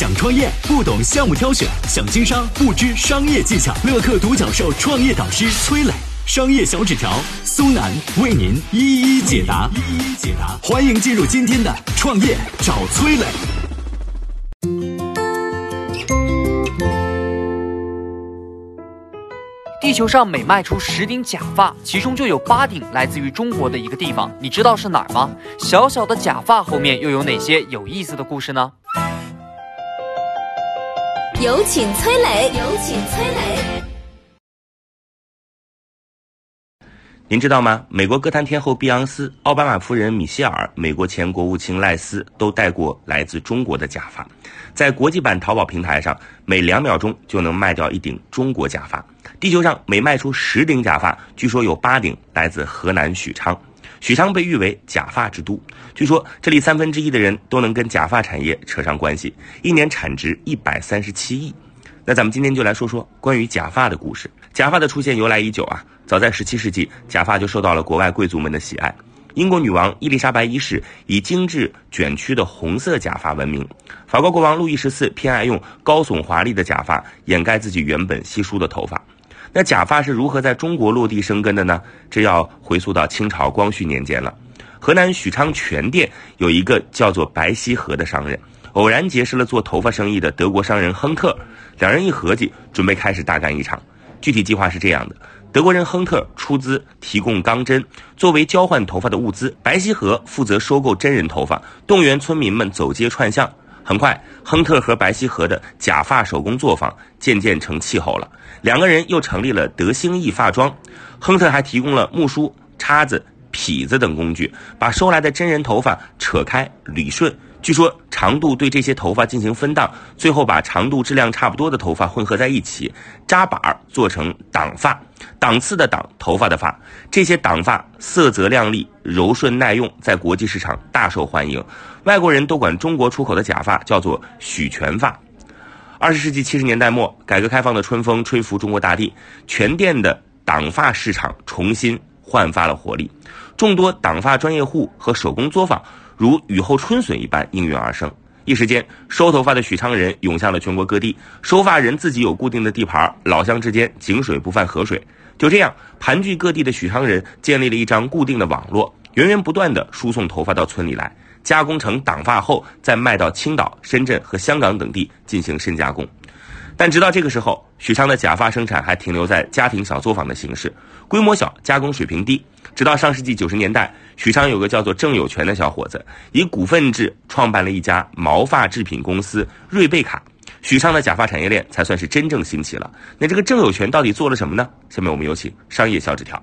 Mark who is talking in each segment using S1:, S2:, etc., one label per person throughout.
S1: 想创业不懂项目挑选，想经商不知商业技巧。乐客独角兽创业导师崔磊，商业小纸条苏南为您一一解答。一一解答，欢迎进入今天的创业找崔磊。
S2: 地球上每卖出十顶假发，其中就有八顶来自于中国的一个地方，你知道是哪儿吗？小小的假发后面又有哪些有意思的故事呢？
S3: 有请崔磊，有请崔磊。
S4: 您知道吗？美国歌坛天后碧昂斯、奥巴马夫人米歇尔、美国前国务卿赖斯都戴过来自中国的假发。在国际版淘宝平台上，每两秒钟就能卖掉一顶中国假发。地球上每卖出十顶假发，据说有八顶来自河南许昌。许昌被誉为假发之都，据说这里三分之一的人都能跟假发产业扯上关系，一年产值一百三十七亿。那咱们今天就来说说关于假发的故事。假发的出现由来已久啊，早在十七世纪，假发就受到了国外贵族们的喜爱。英国女王伊丽莎白一世以精致卷曲的红色假发闻名，法国国王路易十四偏爱用高耸华丽的假发掩盖自己原本稀疏的头发。那假发是如何在中国落地生根的呢？这要回溯到清朝光绪年间了。河南许昌全店有一个叫做白希和的商人，偶然结识了做头发生意的德国商人亨特，两人一合计，准备开始大干一场。具体计划是这样的：德国人亨特出资提供钢针作为交换头发的物资，白希和负责收购真人头发，动员村民们走街串巷。很快，亨特和白西河的假发手工作坊渐渐成气候了。两个人又成立了德兴义发庄，亨特还提供了木梳、叉子、痞子等工具，把收来的真人头发扯开捋顺。据说长度对这些头发进行分档，最后把长度质量差不多的头发混合在一起，扎板儿做成挡发，档次的档，头发的发。这些挡发色泽亮丽、柔顺耐用，在国际市场大受欢迎。外国人都管中国出口的假发叫做许全发。二十世纪七十年代末，改革开放的春风吹拂中国大地，全店的挡发市场重新焕发了活力，众多挡发专业户和手工作坊如雨后春笋一般应运而生。一时间，收头发的许昌人涌向了全国各地，收发人自己有固定的地盘，老乡之间井水不犯河水。就这样，盘踞各地的许昌人建立了一张固定的网络，源源不断地输送头发到村里来。加工成挡发后，再卖到青岛、深圳和香港等地进行深加工。但直到这个时候，许昌的假发生产还停留在家庭小作坊的形式，规模小，加工水平低。直到上世纪九十年代，许昌有个叫做郑有权的小伙子，以股份制创办了一家毛发制品公司瑞贝卡，许昌的假发产业链才算是真正兴起了。那这个郑有权到底做了什么呢？下面我们有请商业小纸条。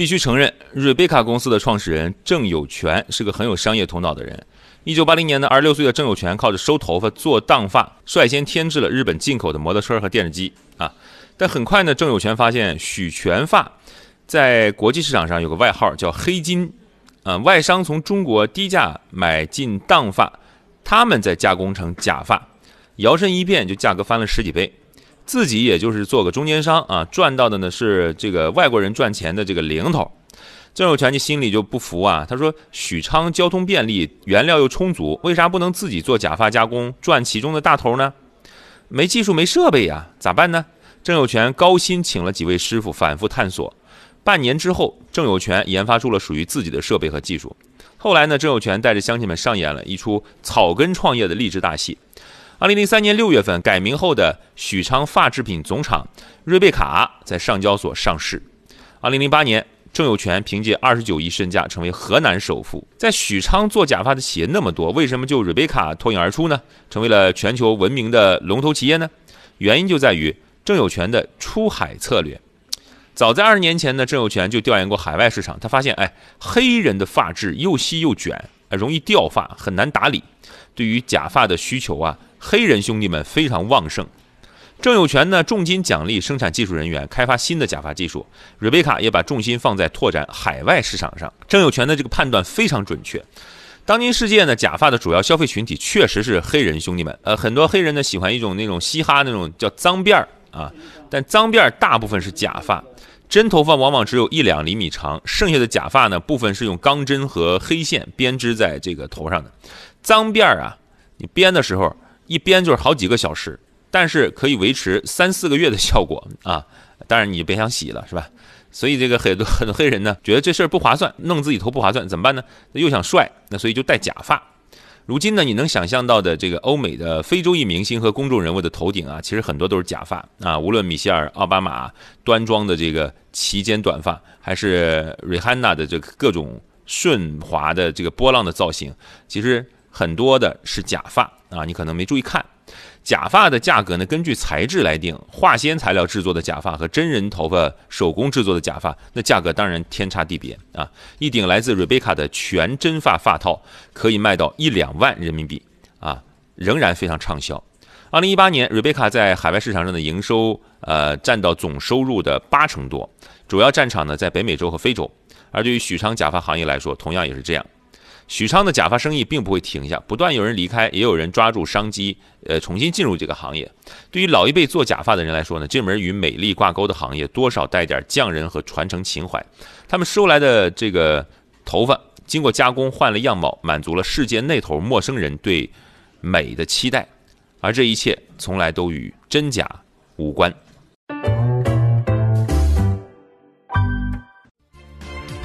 S5: 必须承认，瑞贝卡公司的创始人郑有全是个很有商业头脑的人。一九八零年的二十六岁的郑有全靠着收头发做荡发，率先添置了日本进口的摩托车和电视机啊。但很快呢，郑有全发现许全发在国际市场上有个外号叫“黑金”，啊，外商从中国低价买进荡发，他们再加工成假发，摇身一变就价格翻了十几倍。自己也就是做个中间商啊，赚到的呢是这个外国人赚钱的这个零头。郑有全就心里就不服啊，他说：“许昌交通便利，原料又充足，为啥不能自己做假发加工，赚其中的大头呢？没技术没设备呀，咋办呢？”郑有全高薪请了几位师傅，反复探索。半年之后，郑有全研发出了属于自己的设备和技术。后来呢，郑有全带着乡亲们上演了一出草根创业的励志大戏。二零零三年六月份，改名后的许昌发制品总厂瑞贝卡在上交所上市。二零零八年，郑有全凭借二十九亿身价成为河南首富。在许昌做假发的企业那么多，为什么就瑞贝卡脱颖而出呢？成为了全球闻名的龙头企业呢？原因就在于郑有全的出海策略。早在二十年前呢，郑有全就调研过海外市场，他发现，哎，黑人的发质又细又卷，容易掉发，很难打理。对于假发的需求啊，黑人兄弟们非常旺盛。郑有权呢，重金奖励生产技术人员开发新的假发技术，瑞贝卡也把重心放在拓展海外市场上。郑有权的这个判断非常准确。当今世界呢，假发的主要消费群体确实是黑人兄弟们。呃，很多黑人呢喜欢一种那种嘻哈那种叫脏辫儿啊，但脏辫儿大部分是假发，真头发往往只有一两厘米长，剩下的假发呢部分是用钢针和黑线编织在这个头上的。脏辫儿啊，你编的时候一编就是好几个小时。但是可以维持三四个月的效果啊！当然你就别想洗了，是吧？所以这个很多很多黑人呢，觉得这事儿不划算，弄自己头不划算，怎么办呢？又想帅，那所以就戴假发。如今呢，你能想象到的这个欧美的非洲裔明星和公众人物的头顶啊，其实很多都是假发啊。无论米歇尔·奥巴马端庄的这个齐肩短发，还是瑞汉娜的这个各种顺滑的这个波浪的造型，其实很多的是假发啊。你可能没注意看。假发的价格呢，根据材质来定。化纤材料制作的假发和真人头发手工制作的假发，那价格当然天差地别啊！一顶来自瑞贝卡的全真发发套可以卖到一两万人民币啊，仍然非常畅销。二零一八年，瑞贝卡在海外市场上的营收，呃，占到总收入的八成多，主要战场呢在北美洲和非洲。而对于许昌假发行业来说，同样也是这样。许昌的假发生意并不会停下，不断有人离开，也有人抓住商机，呃，重新进入这个行业。对于老一辈做假发的人来说呢，这门与美丽挂钩的行业多少带点匠人和传承情怀。他们收来的这个头发经过加工换了样貌，满足了世界那头陌生人对美的期待，而这一切从来都与真假无关。